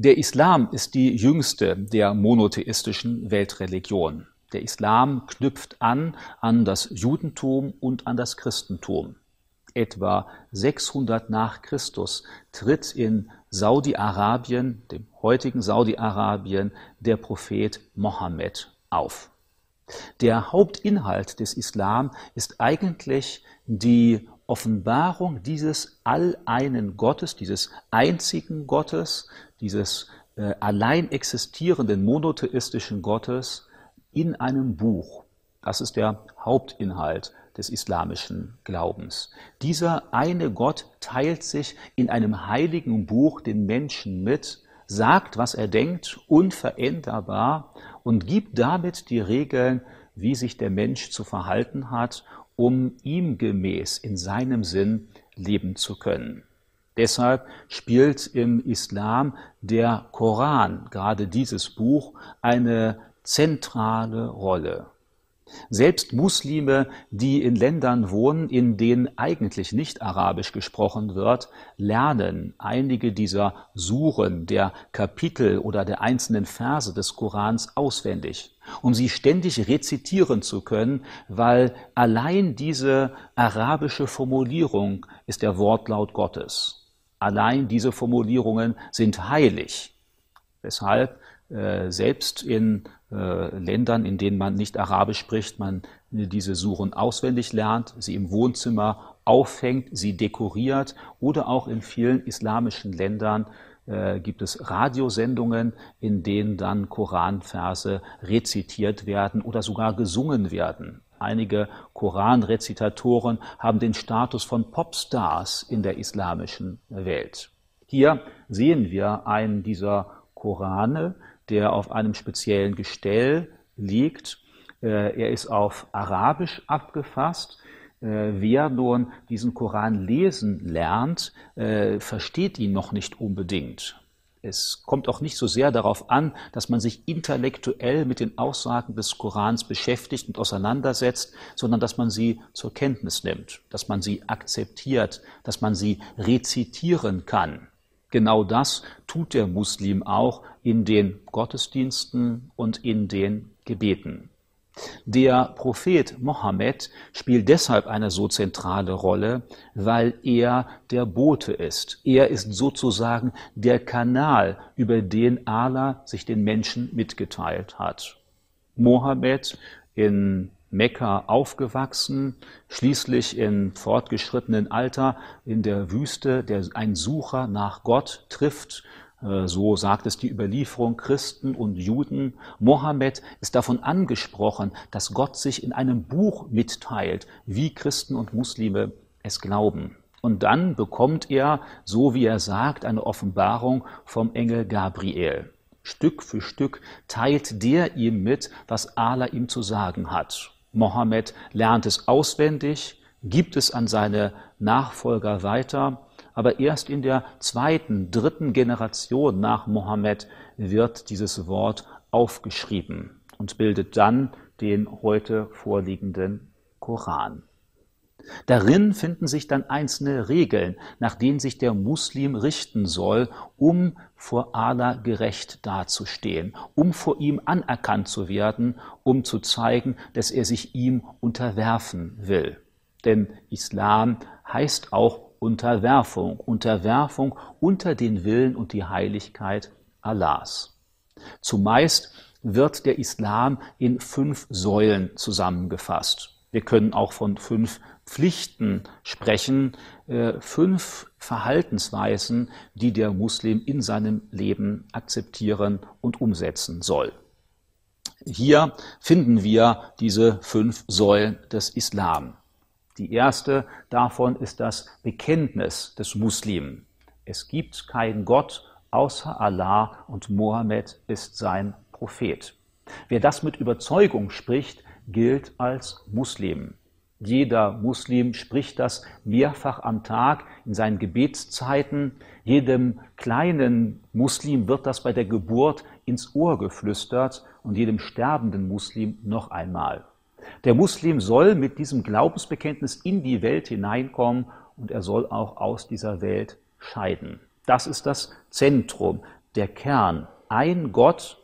Der Islam ist die jüngste der monotheistischen Weltreligionen. Der Islam knüpft an an das Judentum und an das Christentum. Etwa 600 nach Christus tritt in Saudi-Arabien, dem heutigen Saudi-Arabien, der Prophet Mohammed auf. Der Hauptinhalt des Islam ist eigentlich die Offenbarung dieses alleinen Gottes, dieses einzigen Gottes, dieses äh, allein existierenden monotheistischen Gottes in einem Buch. Das ist der Hauptinhalt des islamischen Glaubens. Dieser eine Gott teilt sich in einem heiligen Buch den Menschen mit, sagt, was er denkt, unveränderbar und gibt damit die Regeln, wie sich der Mensch zu verhalten hat um ihm gemäß in seinem Sinn leben zu können. Deshalb spielt im Islam der Koran, gerade dieses Buch, eine zentrale Rolle. Selbst Muslime, die in Ländern wohnen, in denen eigentlich nicht Arabisch gesprochen wird, lernen einige dieser Suren, der Kapitel oder der einzelnen Verse des Korans auswendig, um sie ständig rezitieren zu können, weil allein diese arabische Formulierung ist der Wortlaut Gottes. Allein diese Formulierungen sind heilig. Weshalb äh, selbst in Ländern, in denen man nicht Arabisch spricht, man diese Suren auswendig lernt, sie im Wohnzimmer aufhängt, sie dekoriert oder auch in vielen islamischen Ländern äh, gibt es Radiosendungen, in denen dann Koranverse rezitiert werden oder sogar gesungen werden. Einige Koranrezitatoren haben den Status von Popstars in der islamischen Welt. Hier sehen wir einen dieser Korane, der auf einem speziellen Gestell liegt. Äh, er ist auf Arabisch abgefasst. Äh, wer nun diesen Koran lesen lernt, äh, versteht ihn noch nicht unbedingt. Es kommt auch nicht so sehr darauf an, dass man sich intellektuell mit den Aussagen des Korans beschäftigt und auseinandersetzt, sondern dass man sie zur Kenntnis nimmt, dass man sie akzeptiert, dass man sie rezitieren kann. Genau das tut der Muslim auch in den Gottesdiensten und in den Gebeten. Der Prophet Mohammed spielt deshalb eine so zentrale Rolle, weil er der Bote ist. Er ist sozusagen der Kanal, über den Allah sich den Menschen mitgeteilt hat. Mohammed in Mekka aufgewachsen, schließlich in fortgeschrittenen Alter in der Wüste, der ein Sucher nach Gott trifft. Äh, so sagt es die Überlieferung Christen und Juden. Mohammed ist davon angesprochen, dass Gott sich in einem Buch mitteilt, wie Christen und Muslime es glauben. Und dann bekommt er, so wie er sagt, eine Offenbarung vom Engel Gabriel. Stück für Stück teilt der ihm mit, was Allah ihm zu sagen hat. Mohammed lernt es auswendig, gibt es an seine Nachfolger weiter, aber erst in der zweiten, dritten Generation nach Mohammed wird dieses Wort aufgeschrieben und bildet dann den heute vorliegenden Koran. Darin finden sich dann einzelne Regeln, nach denen sich der Muslim richten soll, um vor Allah gerecht dazustehen, um vor ihm anerkannt zu werden, um zu zeigen, dass er sich ihm unterwerfen will. Denn Islam heißt auch Unterwerfung, Unterwerfung unter den Willen und die Heiligkeit Allahs. Zumeist wird der Islam in fünf Säulen zusammengefasst. Wir können auch von fünf Pflichten sprechen, äh, fünf Verhaltensweisen, die der Muslim in seinem Leben akzeptieren und umsetzen soll. Hier finden wir diese fünf Säulen des Islam. Die erste davon ist das Bekenntnis des Muslimen. Es gibt keinen Gott außer Allah und Mohammed ist sein Prophet. Wer das mit Überzeugung spricht, gilt als Muslim. Jeder Muslim spricht das mehrfach am Tag in seinen Gebetszeiten. Jedem kleinen Muslim wird das bei der Geburt ins Ohr geflüstert und jedem sterbenden Muslim noch einmal. Der Muslim soll mit diesem Glaubensbekenntnis in die Welt hineinkommen und er soll auch aus dieser Welt scheiden. Das ist das Zentrum der Kern, ein Gott,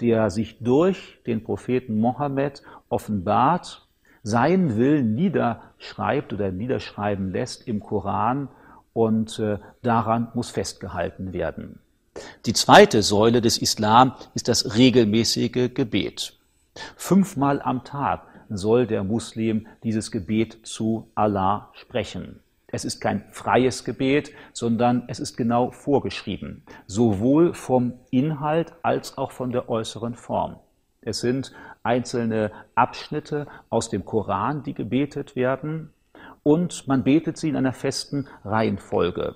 der sich durch den Propheten Mohammed offenbart, seinen Willen niederschreibt oder niederschreiben lässt im Koran und äh, daran muss festgehalten werden. Die zweite Säule des Islam ist das regelmäßige Gebet. Fünfmal am Tag soll der Muslim dieses Gebet zu Allah sprechen. Es ist kein freies Gebet, sondern es ist genau vorgeschrieben, sowohl vom Inhalt als auch von der äußeren Form. Es sind einzelne Abschnitte aus dem Koran, die gebetet werden, und man betet sie in einer festen Reihenfolge.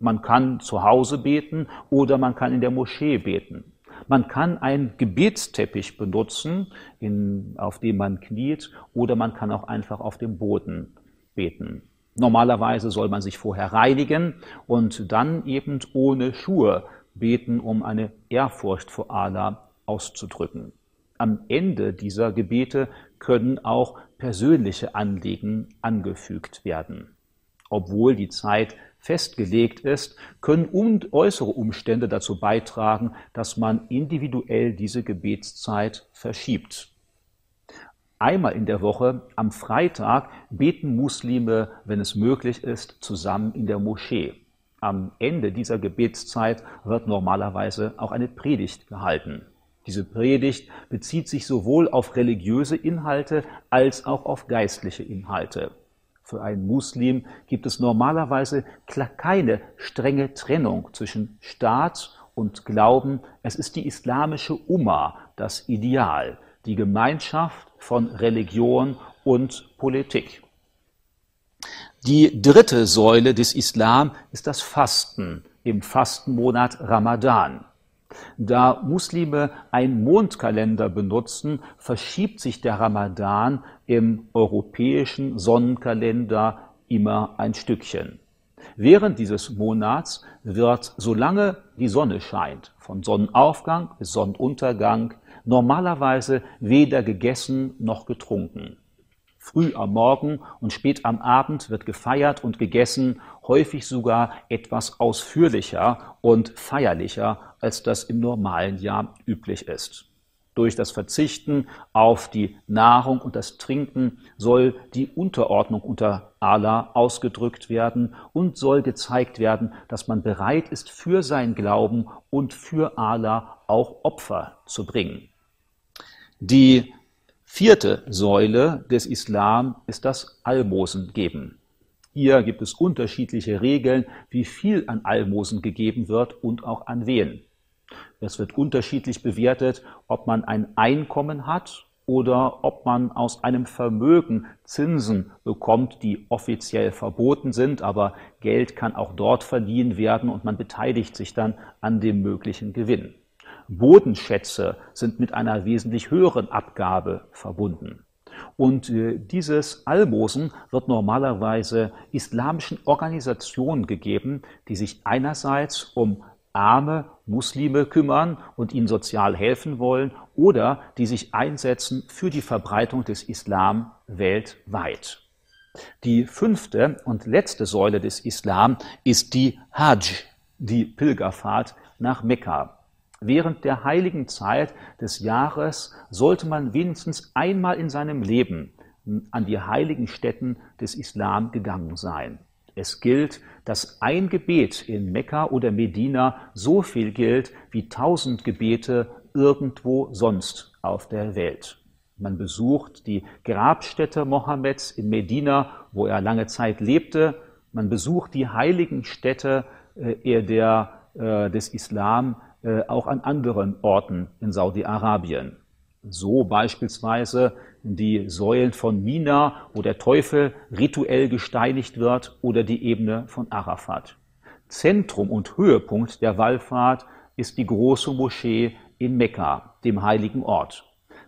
Man kann zu Hause beten oder man kann in der Moschee beten. Man kann einen Gebetsteppich benutzen, in, auf dem man kniet, oder man kann auch einfach auf dem Boden beten. Normalerweise soll man sich vorher reinigen und dann eben ohne Schuhe beten, um eine Ehrfurcht vor Allah auszudrücken. Am Ende dieser Gebete können auch persönliche Anliegen angefügt werden. Obwohl die Zeit festgelegt ist, können äußere Umstände dazu beitragen, dass man individuell diese Gebetszeit verschiebt. Einmal in der Woche, am Freitag, beten Muslime, wenn es möglich ist, zusammen in der Moschee. Am Ende dieser Gebetszeit wird normalerweise auch eine Predigt gehalten. Diese Predigt bezieht sich sowohl auf religiöse Inhalte als auch auf geistliche Inhalte. Für einen Muslim gibt es normalerweise keine strenge Trennung zwischen Staat und Glauben. Es ist die islamische Umma, das Ideal, die Gemeinschaft von Religion und Politik. Die dritte Säule des Islam ist das Fasten im Fastenmonat Ramadan. Da Muslime einen Mondkalender benutzen, verschiebt sich der Ramadan im europäischen Sonnenkalender immer ein Stückchen. Während dieses Monats wird, solange die Sonne scheint, von Sonnenaufgang bis Sonnenuntergang, normalerweise weder gegessen noch getrunken. Früh am Morgen und spät am Abend wird gefeiert und gegessen, häufig sogar etwas ausführlicher und feierlicher, als das im normalen Jahr üblich ist. Durch das Verzichten auf die Nahrung und das Trinken soll die Unterordnung unter Allah ausgedrückt werden und soll gezeigt werden, dass man bereit ist, für sein Glauben und für Allah auch Opfer zu bringen. Die vierte Säule des Islam ist das Almosengeben. Hier gibt es unterschiedliche Regeln, wie viel an Almosen gegeben wird und auch an wen. Es wird unterschiedlich bewertet, ob man ein Einkommen hat oder ob man aus einem Vermögen Zinsen bekommt, die offiziell verboten sind, aber Geld kann auch dort verliehen werden und man beteiligt sich dann an dem möglichen Gewinn. Bodenschätze sind mit einer wesentlich höheren Abgabe verbunden. Und äh, dieses Almosen wird normalerweise islamischen Organisationen gegeben, die sich einerseits um arme Muslime kümmern und ihnen sozial helfen wollen oder die sich einsetzen für die Verbreitung des Islam weltweit. Die fünfte und letzte Säule des Islam ist die Hajj, die Pilgerfahrt nach Mekka. Während der heiligen Zeit des Jahres sollte man wenigstens einmal in seinem Leben an die heiligen Stätten des Islam gegangen sein. Es gilt, dass ein Gebet in Mekka oder Medina so viel gilt wie tausend Gebete irgendwo sonst auf der Welt. Man besucht die Grabstätte Mohammeds in Medina, wo er lange Zeit lebte. Man besucht die heiligen Städte äh, der, äh, des Islam äh, auch an anderen Orten in Saudi-Arabien. So beispielsweise die Säulen von Mina, wo der Teufel rituell gesteinigt wird, oder die Ebene von Arafat. Zentrum und Höhepunkt der Wallfahrt ist die große Moschee in Mekka, dem heiligen Ort.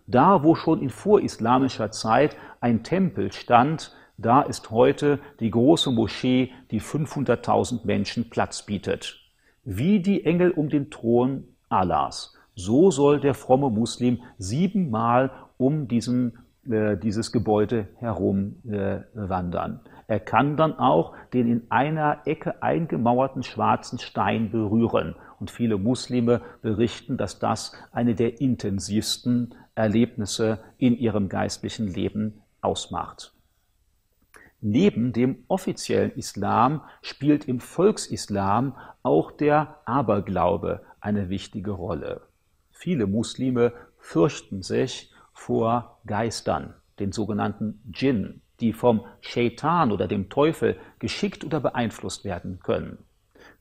Da, wo schon in vorislamischer Zeit ein Tempel stand, da ist heute die große Moschee, die 500.000 Menschen Platz bietet wie die Engel um den Thron Allahs. So soll der fromme Muslim siebenmal um diesen äh, dieses Gebäude herumwandern. Äh, er kann dann auch den in einer Ecke eingemauerten schwarzen Stein berühren. Und viele Muslime berichten, dass das eine der intensivsten Erlebnisse in ihrem geistlichen Leben ausmacht. Neben dem offiziellen Islam spielt im Volksislam auch der Aberglaube eine wichtige Rolle. Viele Muslime fürchten sich vor Geistern, den sogenannten Djinn, die vom Shaitan oder dem Teufel geschickt oder beeinflusst werden können.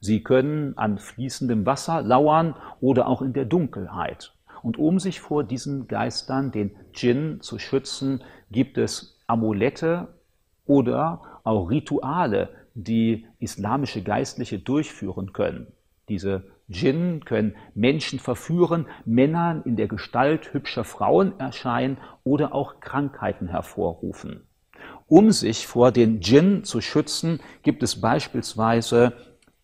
Sie können an fließendem Wasser lauern oder auch in der Dunkelheit. Und um sich vor diesen Geistern, den Djinn, zu schützen, gibt es Amulette oder auch Rituale, die islamische Geistliche durchführen können. Diese Djinn können Menschen verführen, Männern in der Gestalt hübscher Frauen erscheinen oder auch Krankheiten hervorrufen. Um sich vor den Djinn zu schützen, gibt es beispielsweise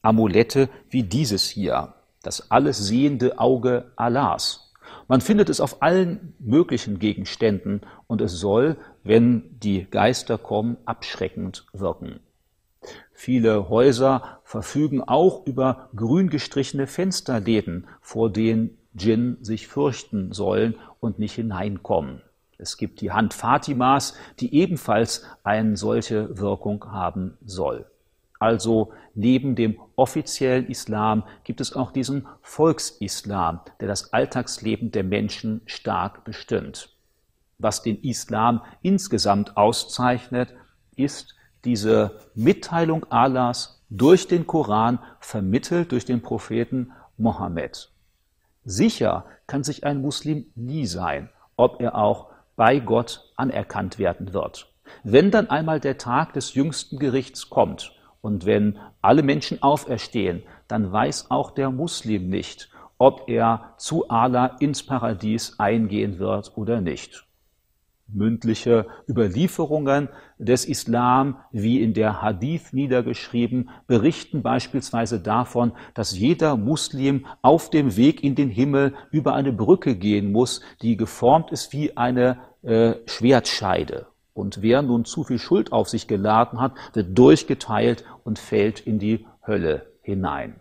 Amulette wie dieses hier, das alles sehende Auge Allahs. Man findet es auf allen möglichen Gegenständen und es soll, wenn die Geister kommen, abschreckend wirken. Viele Häuser verfügen auch über grün gestrichene Fensterläden, vor denen Djinn sich fürchten sollen und nicht hineinkommen. Es gibt die Hand Fatimas, die ebenfalls eine solche Wirkung haben soll. Also neben dem offiziellen Islam gibt es auch diesen Volksislam, der das Alltagsleben der Menschen stark bestimmt. Was den Islam insgesamt auszeichnet, ist diese Mitteilung Allahs durch den Koran, vermittelt durch den Propheten Mohammed. Sicher kann sich ein Muslim nie sein, ob er auch bei Gott anerkannt werden wird. Wenn dann einmal der Tag des jüngsten Gerichts kommt und wenn alle Menschen auferstehen, dann weiß auch der Muslim nicht, ob er zu Allah ins Paradies eingehen wird oder nicht. Mündliche Überlieferungen des Islam, wie in der Hadith niedergeschrieben, berichten beispielsweise davon, dass jeder Muslim auf dem Weg in den Himmel über eine Brücke gehen muss, die geformt ist wie eine äh, Schwertscheide. Und wer nun zu viel Schuld auf sich geladen hat, wird durchgeteilt und fällt in die Hölle hinein.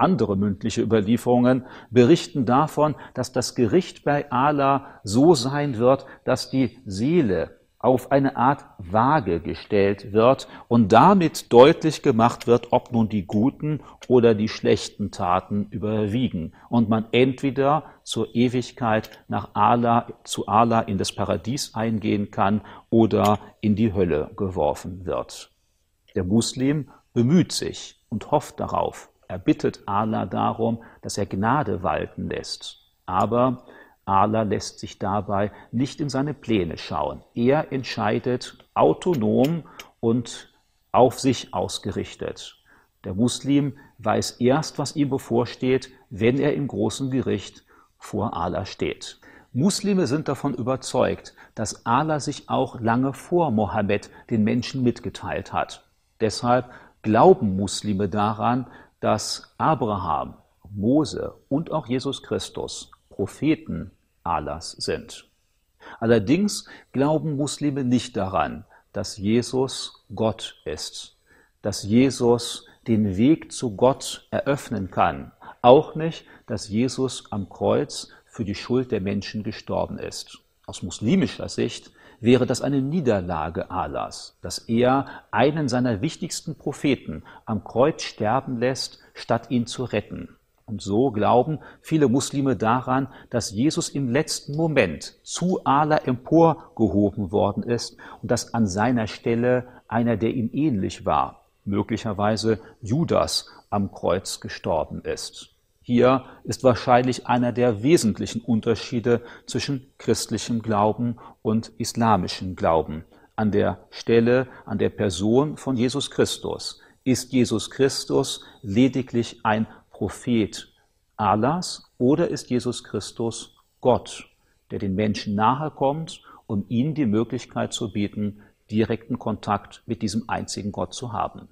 Andere mündliche Überlieferungen berichten davon, dass das Gericht bei Allah so sein wird, dass die Seele auf eine Art Waage gestellt wird und damit deutlich gemacht wird, ob nun die guten oder die schlechten Taten überwiegen und man entweder zur Ewigkeit nach Allah, zu Allah in das Paradies eingehen kann oder in die Hölle geworfen wird. Der Muslim bemüht sich und hofft darauf, er bittet Allah darum, dass er Gnade walten lässt. Aber Allah lässt sich dabei nicht in seine Pläne schauen. Er entscheidet autonom und auf sich ausgerichtet. Der Muslim weiß erst, was ihm bevorsteht, wenn er im großen Gericht vor Allah steht. Muslime sind davon überzeugt, dass Allah sich auch lange vor Mohammed den Menschen mitgeteilt hat. Deshalb glauben Muslime daran, dass Abraham, Mose und auch Jesus Christus Propheten Allahs sind. Allerdings glauben Muslime nicht daran, dass Jesus Gott ist, dass Jesus den Weg zu Gott eröffnen kann, auch nicht, dass Jesus am Kreuz für die Schuld der Menschen gestorben ist. Aus muslimischer Sicht wäre das eine Niederlage Allahs, dass er einen seiner wichtigsten Propheten am Kreuz sterben lässt, statt ihn zu retten. Und so glauben viele Muslime daran, dass Jesus im letzten Moment zu Allah emporgehoben worden ist und dass an seiner Stelle einer, der ihm ähnlich war, möglicherweise Judas, am Kreuz gestorben ist. Hier ist wahrscheinlich einer der wesentlichen Unterschiede zwischen christlichem Glauben und islamischem Glauben. An der Stelle, an der Person von Jesus Christus ist Jesus Christus lediglich ein Prophet Allahs oder ist Jesus Christus Gott, der den Menschen nahe kommt, um ihnen die Möglichkeit zu bieten, direkten Kontakt mit diesem einzigen Gott zu haben.